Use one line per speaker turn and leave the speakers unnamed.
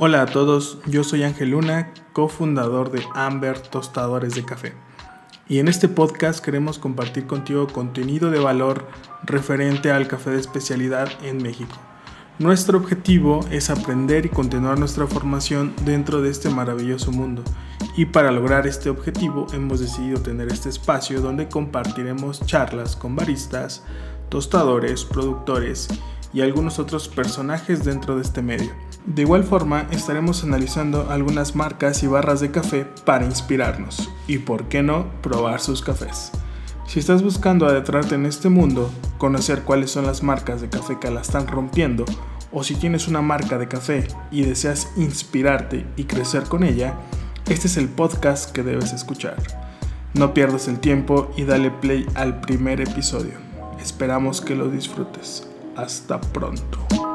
Hola a todos, yo soy Ángel Luna, cofundador de Amber Tostadores de Café. Y en este podcast queremos compartir contigo contenido de valor referente al café de especialidad en México. Nuestro objetivo es aprender y continuar nuestra formación dentro de este maravilloso mundo. Y para lograr este objetivo hemos decidido tener este espacio donde compartiremos charlas con baristas, tostadores, productores y algunos otros personajes dentro de este medio de igual forma, estaremos analizando algunas marcas y barras de café para inspirarnos y, por qué no, probar sus cafés. Si estás buscando adentrarte en este mundo, conocer cuáles son las marcas de café que la están rompiendo, o si tienes una marca de café y deseas inspirarte y crecer con ella, este es el podcast que debes escuchar. No pierdas el tiempo y dale play al primer episodio. Esperamos que lo disfrutes. Hasta pronto.